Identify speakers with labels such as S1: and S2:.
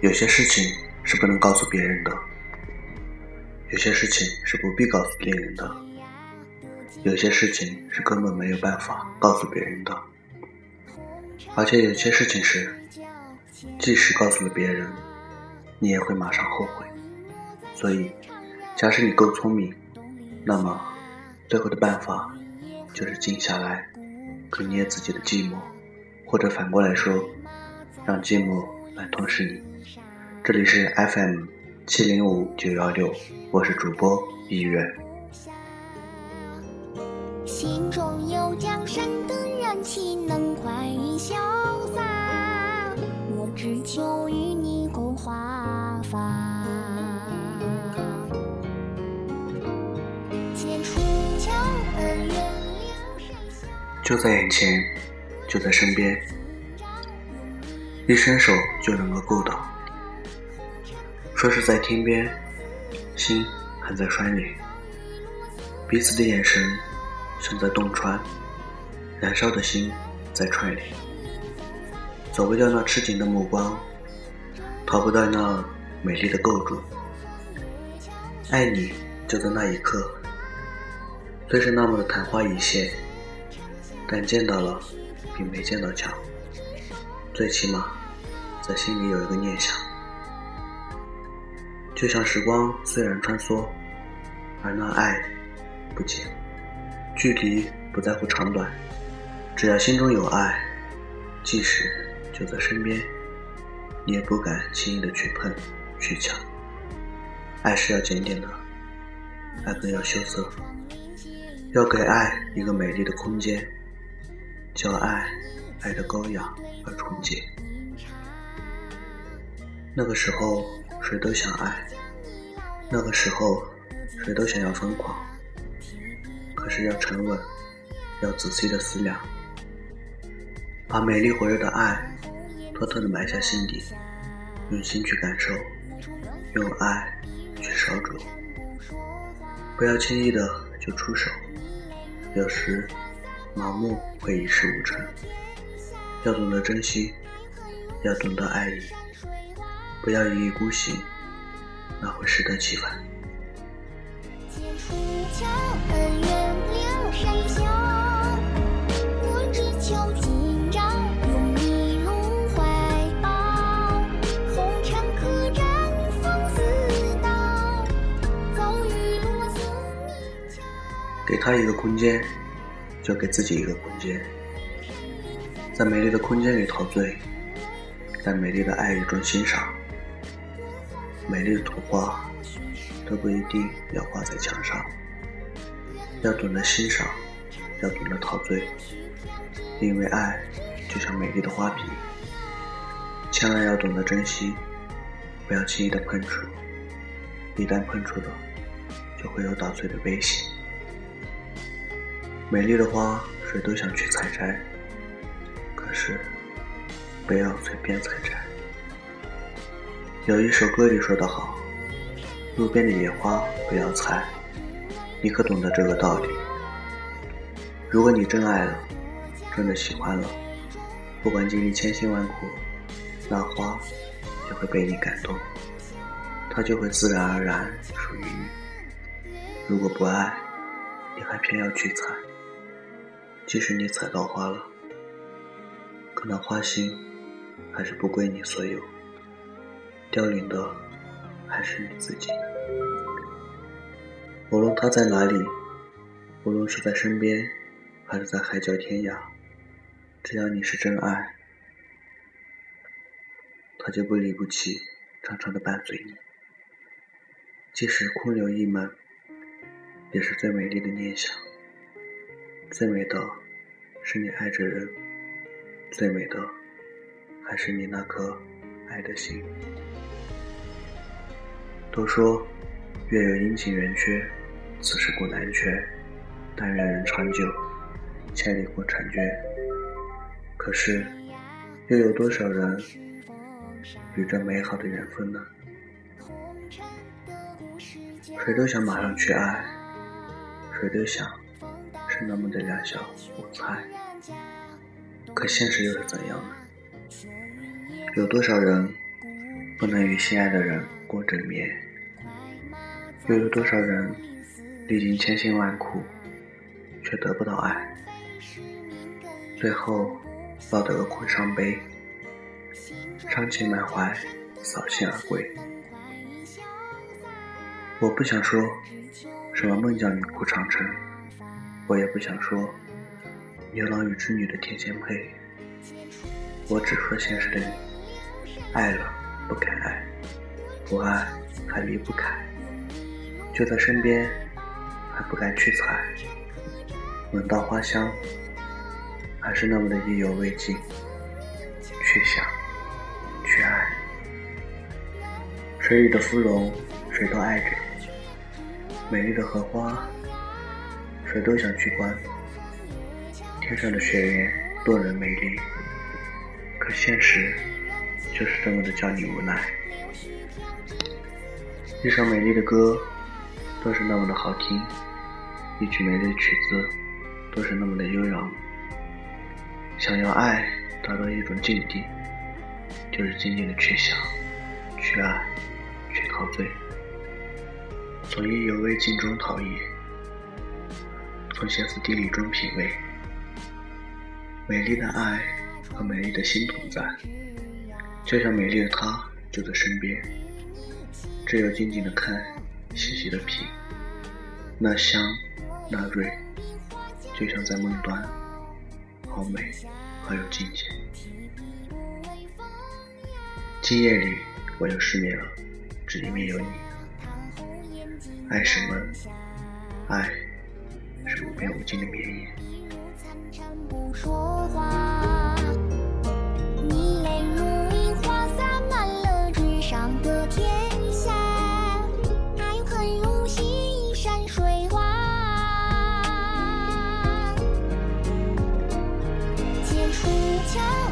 S1: 有些事情是不能告诉别人的，有些事情是不必告诉别人的，有些事情是根本没有办法告诉别人的，而且有些事情是，即使告诉了别人，你也会马上后悔。所以，假使你够聪明，那么最后的办法就是静下来，可捏自己的寂寞，或者反过来说，让寂寞来吞噬你。这里是 FM 七零五九幺六，我是主播一月。心中有江山的人，岂能快意潇洒？我只求与你共华发。就在眼前，就在身边，一伸手就能够够到。说是在天边，心还在川里，彼此的眼神像在洞穿，燃烧的心在串联，走不掉那痴情的目光，逃不掉那美丽的构筑。爱你就在那一刻，虽是那么的昙花一现，但见到了比没见到强，最起码在心里有一个念想。就像时光虽然穿梭，而那爱不减，距离不在乎长短，只要心中有爱，即使就在身边，你也不敢轻易的去碰去抢。爱是要检点的，爱更要羞涩，要给爱一个美丽的空间，叫爱爱的高雅而纯洁。那个时候。谁都想爱，那个时候，谁都想要疯狂。可是要沉稳，要仔细的思量，把美丽火热的爱偷偷的埋下心底，用心去感受，用爱去烧灼。不要轻易的就出手，有时盲目会一事无成。要懂得珍惜，要懂得爱意。不要一意孤行，那会适得其反。给他一个空间，就给自己一个空间，在美丽的空间里陶醉，在美丽的爱意中欣赏。美丽的图画都不一定要挂在墙上，要懂得欣赏，要懂得陶醉，因为爱就像美丽的花瓶，千万要懂得珍惜，不要轻易的碰触，一旦碰触了，就会有打碎的危险。美丽的花，谁都想去采摘，可是不要随便采摘。有一首歌里说得好：“路边的野花不要采。”你可懂得这个道理？如果你真爱了，真的喜欢了，不管经历千辛万苦，那花就会被你感动，它就会自然而然属于你。如果不爱，你还偏要去采，即使你采到花了，可那花心还是不归你所有。凋零的还是你自己。无论他在哪里，无论是在身边，还是在海角天涯，只要你是真爱，他就不离不弃，常常的伴随你。即使空留一门，也是最美丽的念想。最美的，是你爱着人；最美的，还是你那颗爱的心。都说月有阴晴圆缺，此事古难全。但愿人长久，千里共婵娟。可是，又有多少人与这美好的缘分呢？谁都想马上去爱，谁都想是那么的两小无猜。可现实又是怎样呢？有多少人不能与心爱的人过枕眠，又有多少人历经千辛万苦，却得不到爱，最后落得个空伤悲，伤情满怀，扫兴而归。我不想说什么孟姜女哭长城，我也不想说牛郎与织女的天仙配。我只说现实的你，爱了不敢爱，不爱还离不开，就在身边还不敢去采，闻到花香还是那么的意犹未尽，去想，去爱。水里的芙蓉，谁都爱着。美丽的荷花，谁都想去观；天上的雪原，多人美丽，可现实就是这么的叫你无奈。一首美丽的歌，都是那么的好听；一曲美丽的曲子，都是那么的悠扬。想要爱，达到一种境地，就是静静的去想，去爱，去陶醉。从意犹未尽中陶冶，从歇斯底里中品味。美丽的爱和美丽的心同在，就像美丽的她就在身边。只有静静的看，细细的品，那香那蕊，就像在梦端，好美，好有境界。今夜里我又失眠了，只因为有你。爱什么？爱是无边无尽的绵延。跳